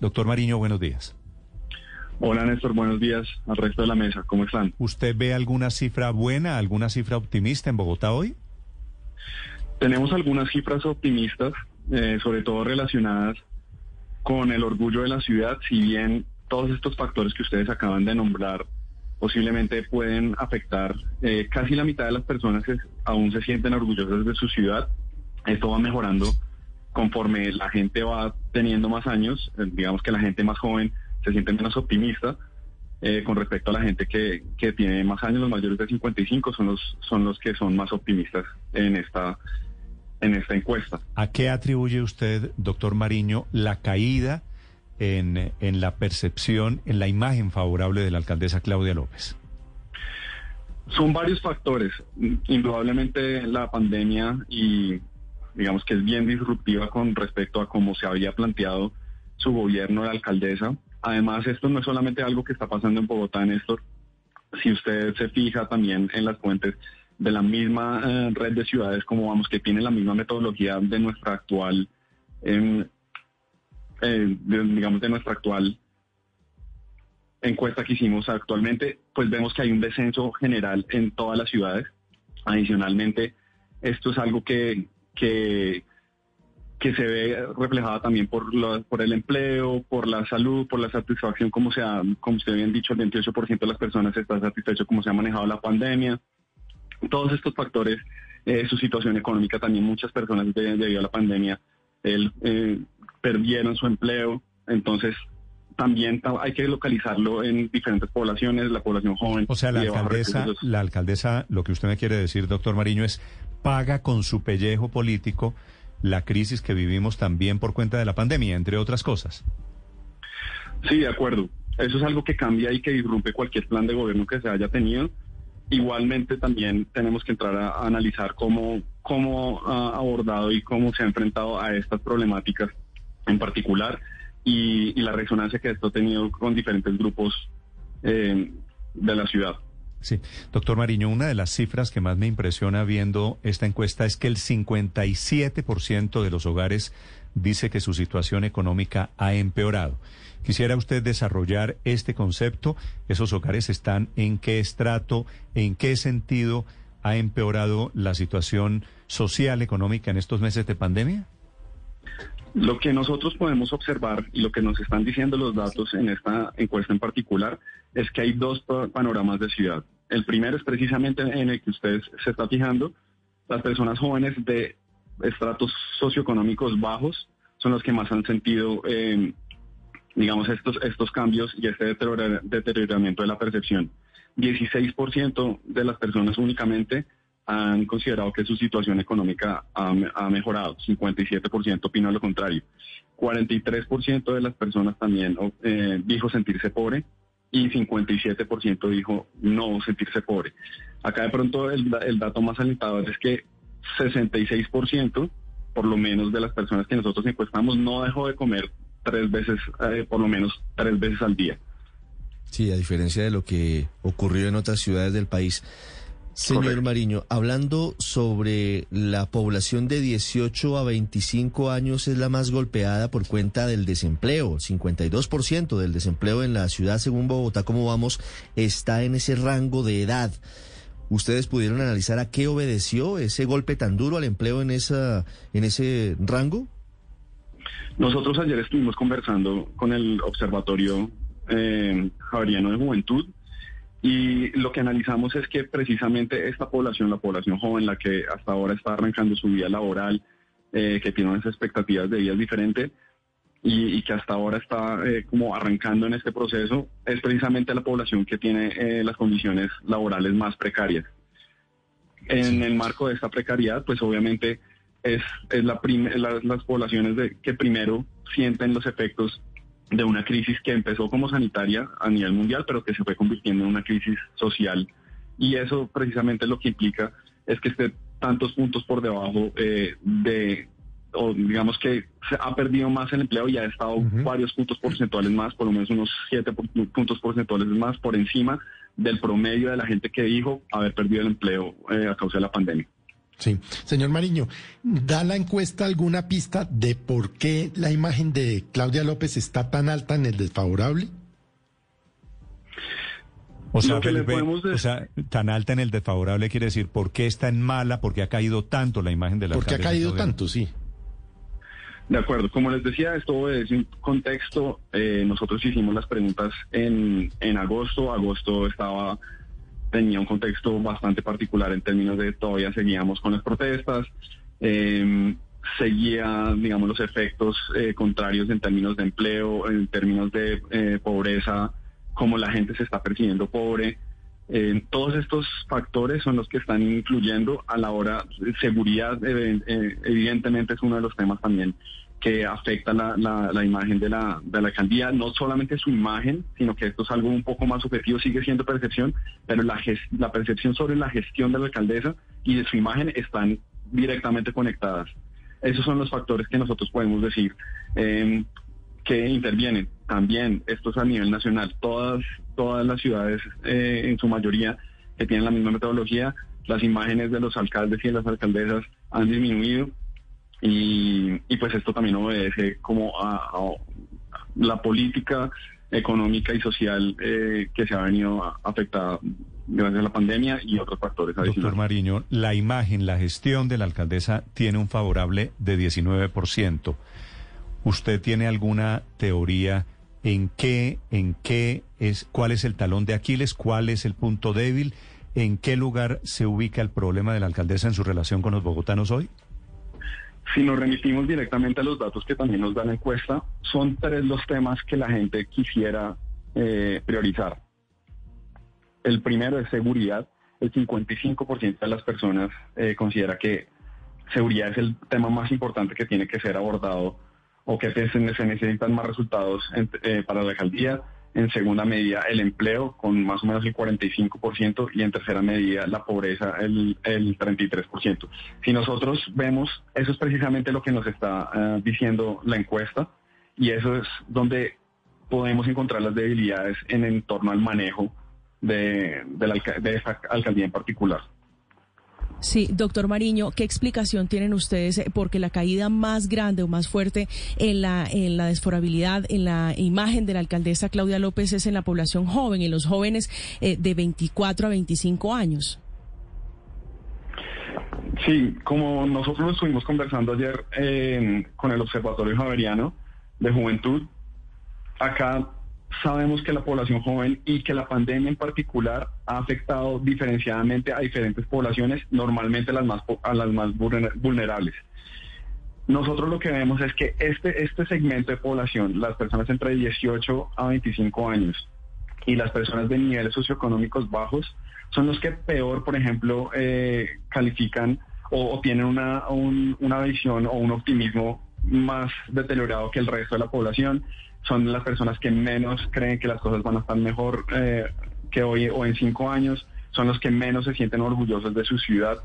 Doctor Mariño, buenos días. Hola Néstor, buenos días al resto de la mesa. ¿Cómo están? ¿Usted ve alguna cifra buena, alguna cifra optimista en Bogotá hoy? Tenemos algunas cifras optimistas, eh, sobre todo relacionadas con el orgullo de la ciudad, si bien todos estos factores que ustedes acaban de nombrar posiblemente pueden afectar eh, casi la mitad de las personas que aún se sienten orgullosas de su ciudad. Esto va mejorando conforme la gente va teniendo más años, eh, digamos que la gente más joven se siente menos optimista eh, con respecto a la gente que, que, tiene más años, los mayores de 55 son los, son los que son más optimistas en esta, en esta encuesta. ¿A qué atribuye usted, doctor Mariño, la caída en, en la percepción, en la imagen favorable de la alcaldesa Claudia López? Son varios factores. Indudablemente la pandemia y digamos que es bien disruptiva con respecto a cómo se había planteado su gobierno de alcaldesa. Además, esto no es solamente algo que está pasando en Bogotá, Néstor. Si usted se fija también en las fuentes de la misma eh, red de ciudades, como vamos, que tiene la misma metodología de nuestra actual, eh, digamos, de nuestra actual encuesta que hicimos actualmente, pues vemos que hay un descenso general en todas las ciudades. Adicionalmente, esto es algo que, que que se ve reflejada también por, por el empleo, por la salud, por la satisfacción, como, se como usted bien dicho, el 28% de las personas está satisfecho cómo se ha manejado la pandemia. Todos estos factores, eh, su situación económica también, muchas personas debido a la pandemia el, eh, perdieron su empleo, entonces también hay que localizarlo en diferentes poblaciones, la población joven. O sea, la alcaldesa, la alcaldesa, lo que usted me quiere decir, doctor Mariño, es paga con su pellejo político la crisis que vivimos también por cuenta de la pandemia, entre otras cosas. Sí, de acuerdo. Eso es algo que cambia y que disrumpe cualquier plan de gobierno que se haya tenido. Igualmente también tenemos que entrar a, analizar cómo, cómo ha abordado y cómo se ha enfrentado a estas problemáticas en particular y, la resonancia que esto ha tenido con diferentes grupos eh, de la ciudad. Sí, doctor Mariño, una de las cifras que más me impresiona viendo esta encuesta es que el 57% de los hogares dice que su situación económica ha empeorado. Quisiera usted desarrollar este concepto. ¿Esos hogares están en qué estrato, en qué sentido ha empeorado la situación social, económica en estos meses de pandemia? Lo que nosotros podemos observar y lo que nos están diciendo los datos en esta encuesta en particular es que hay dos panoramas de ciudad. El primero es precisamente en el que usted se está fijando. Las personas jóvenes de estratos socioeconómicos bajos son los que más han sentido, em, digamos, estos, estos cambios y este deterioramiento de la percepción. 16% de las personas únicamente han considerado que su situación económica ha, mejorado, 57% opinó lo contrario. 43% de las personas también eh, dijo sentirse pobre y 57% dijo no sentirse pobre. Acá de pronto el, dato más alentador es que 66% por lo menos de las personas que nosotros encuestamos no dejó de comer tres veces, eh, por lo menos tres veces al día. Sí, a diferencia de lo que ocurrió en otras ciudades del país. Señor Mariño, hablando sobre la población de 18 a 25 años es la más golpeada por cuenta del desempleo. 52% del desempleo en la ciudad, según Bogotá, como vamos, está en ese rango de edad. ¿Ustedes pudieron analizar a qué obedeció ese golpe tan duro al empleo en, esa, en ese rango? Nosotros ayer estuvimos conversando con el Observatorio eh, Javeriano de Juventud y lo que analizamos es que precisamente esta población, la población joven, la que hasta ahora está arrancando su vida laboral, eh, que tiene unas expectativas de vida diferentes y, que hasta ahora está eh, como arrancando en este proceso, es precisamente la población que tiene eh, las condiciones laborales más precarias. En el marco de esta precariedad, pues obviamente es, es la, las poblaciones de, que primero sienten los efectos de una crisis que empezó como sanitaria a nivel mundial, pero que se fue convirtiendo en una crisis social. Y eso precisamente lo que implica es que esté tantos puntos por debajo eh, de, o digamos que se ha perdido más el empleo y ha estado varios puntos porcentuales más, por lo menos unos siete puntos porcentuales más por encima del promedio de la gente que dijo haber perdido el empleo eh, a causa de la pandemia. Sí, señor Mariño, ¿da la encuesta alguna pista de por qué la imagen de Claudia López está tan alta en el desfavorable? O sea, o sea, tan alta en el desfavorable quiere decir por qué está en mala, por qué ha caído tanto la imagen de la ¿Por qué ha caído tanto, sí? De acuerdo, como les decía, esto es un contexto. Eh, nosotros hicimos las preguntas en, en agosto. Agosto estaba tenía un contexto bastante particular en términos de todavía seguíamos con las protestas, eh, seguía, digamos, los efectos eh, contrarios en términos de empleo, en términos de eh, pobreza, como la gente se está percibiendo pobre. Eh, todos estos factores son los que están influyendo a la hora, seguridad evidentemente es uno de los temas también que afecta la, la, imagen de la, de la alcaldía, no solamente su imagen, sino que esto es algo un poco más subjetivo, sigue siendo percepción, pero la, la percepción sobre la gestión de la alcaldesa y de su imagen están directamente conectadas. Esos son los factores que nosotros podemos decir em, que intervienen. También, esto es a nivel nacional, todas, todas las ciudades, eh, en su mayoría, que tienen la misma metodología, las imágenes de los alcaldes y de las alcaldesas han disminuido y, pues esto también obedece como a, la política económica y social eh, que se ha venido afectada gracias a la pandemia y otros factores adicionales. Doctor Mariño, la imagen, la gestión de la alcaldesa tiene un favorable de 19%. ¿Usted tiene alguna teoría en qué, en qué es, cuál es el talón de Aquiles, cuál es el punto débil, en qué lugar se ubica el problema de la alcaldesa en su relación con los bogotanos hoy? Si nos remitimos directamente a los datos que también nos da la encuesta, son tres los temas que la gente quisiera eh, priorizar. El primero es seguridad. El 55% de las personas eh, considera que seguridad es el tema más importante que tiene que ser abordado o que se, necesitan más resultados eh, para la alcaldía en segunda medida el empleo con más o menos el 45% y en tercera medida la pobreza el, el 33%. Si nosotros vemos, eso es precisamente lo que nos está eh, diciendo la encuesta y eso es donde podemos encontrar las debilidades en, en torno al manejo de, de, la, de esta alcaldía en particular. Sí, doctor Mariño, ¿qué explicación tienen ustedes? Porque la caída más grande o más fuerte en la, en la desforabilidad, en la imagen de la alcaldesa Claudia López es en la población joven, en los jóvenes eh, de 24 a 25 años. Sí, como nosotros estuvimos conversando ayer con el Observatorio Javeriano de Juventud, acá sabemos que la población joven y que la pandemia en particular ha afectado diferenciadamente a diferentes poblaciones, normalmente las más, a las más vulnerables. Nosotros lo que vemos es que este, este segmento de población, las personas entre 18 a 25 años y las personas de niveles socioeconómicos bajos, son los que peor, por ejemplo, eh, califican o, tienen una, una visión o un optimismo más deteriorado que el resto de la población son las personas que menos creen que las cosas van a estar mejor eh, que hoy o en cinco años, son los que menos se sienten orgullosos de su ciudad.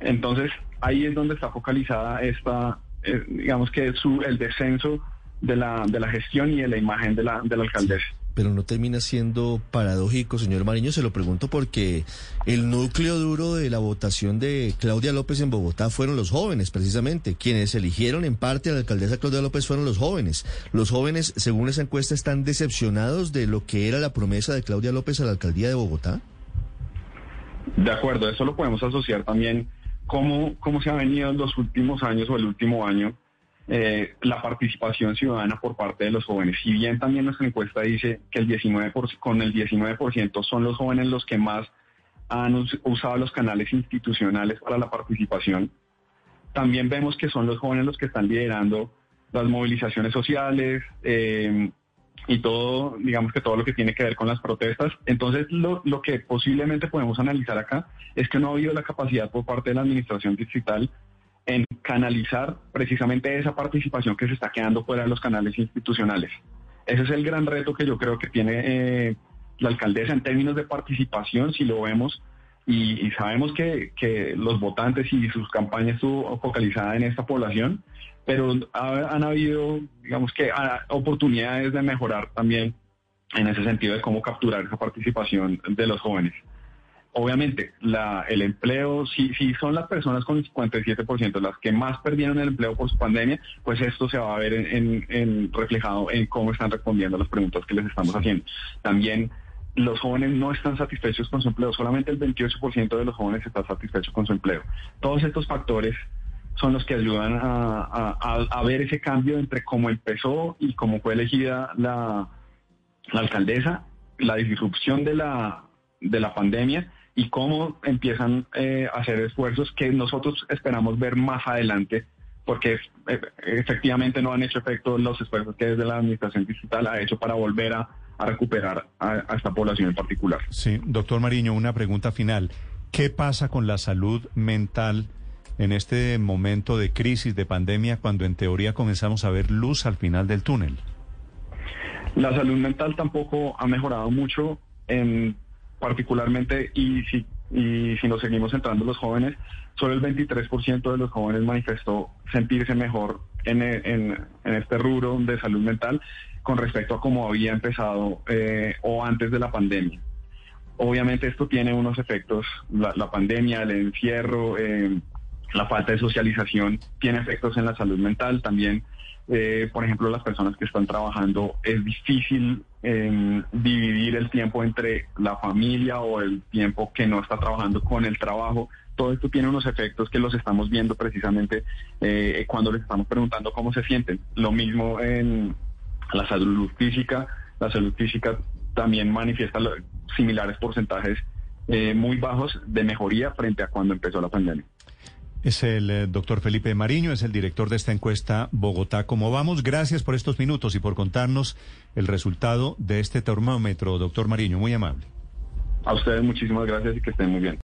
Entonces, ahí es donde está focalizada esta, eh, digamos que su, el descenso de la, de la gestión y de la imagen de la, de la alcaldesa pero no termina siendo paradójico, señor Mariño, se lo pregunto porque el núcleo duro de la votación de Claudia López en Bogotá fueron los jóvenes, precisamente. Quienes eligieron en parte a la alcaldesa Claudia López fueron los jóvenes. Los jóvenes, según esa encuesta, están decepcionados de lo que era la promesa de Claudia López a la alcaldía de Bogotá. De acuerdo, eso lo podemos asociar también cómo, cómo se ha venido en los últimos años o el último año eh, la participación ciudadana por parte de los jóvenes. Si bien también nuestra encuesta dice que el 19 con el 19% son los jóvenes los que más han usado los canales institucionales para la participación, también vemos que son los jóvenes los que están liderando las movilizaciones sociales eh, y todo, digamos que todo lo que tiene que ver con las protestas. Entonces, lo, lo que posiblemente podemos analizar acá es que no ha habido la capacidad por parte de la administración distrital en canalizar precisamente esa participación que se está quedando fuera de los canales institucionales. Ese es el gran reto que yo creo que tiene eh, la alcaldesa en términos de participación, si lo vemos, y, sabemos que, los votantes y sus campañas estuvo focalizada en esta población, pero han habido, digamos que, oportunidades de mejorar también en ese sentido de cómo capturar esa participación de los jóvenes. Obviamente, la, el empleo, si, si son las personas con el 57% las que más perdieron el empleo por su pandemia, pues esto se va a ver en, en, reflejado en cómo están respondiendo a las preguntas que les estamos haciendo. También los jóvenes no están satisfechos con su empleo, solamente el 28% de los jóvenes está satisfecho con su empleo. Todos estos factores son los que ayudan a, a, ver ese cambio entre cómo empezó y cómo fue elegida la, la alcaldesa, la disrupción de la, de la pandemia y cómo empiezan eh, a hacer esfuerzos que nosotros esperamos ver más adelante, porque eh, efectivamente no han hecho efecto los esfuerzos que desde la administración digital ha hecho para volver a, recuperar a, a, esta población en particular. Sí, doctor Mariño, una pregunta final. ¿Qué pasa con la salud mental en este momento de crisis, de pandemia, cuando en teoría comenzamos a ver luz al final del túnel? La salud mental tampoco ha mejorado mucho en particularmente, y si, y si nos seguimos entrando los jóvenes, solo el 23% de los jóvenes manifestó sentirse mejor en, en, este rubro de salud mental con respecto a cómo había empezado eh, o antes de la pandemia. Obviamente esto tiene unos efectos, la, pandemia, el encierro, eh, la falta de socialización tiene efectos en la salud mental, también eh, por ejemplo, las personas que están trabajando, es difícil em, dividir el tiempo entre la familia o el tiempo que no está trabajando con el trabajo. Todo esto tiene unos efectos que los estamos viendo precisamente eh, cuando les estamos preguntando cómo se sienten. Lo mismo en la salud física. La salud física también manifiesta similares porcentajes eh, muy bajos de mejoría frente a cuando empezó la pandemia. Es el eh, doctor Felipe Mariño, es el director de esta encuesta Bogotá. ¿Cómo vamos? Gracias por estos minutos y por contarnos el resultado de este termómetro, doctor Mariño. Muy amable. A ustedes muchísimas gracias y que estén muy bien.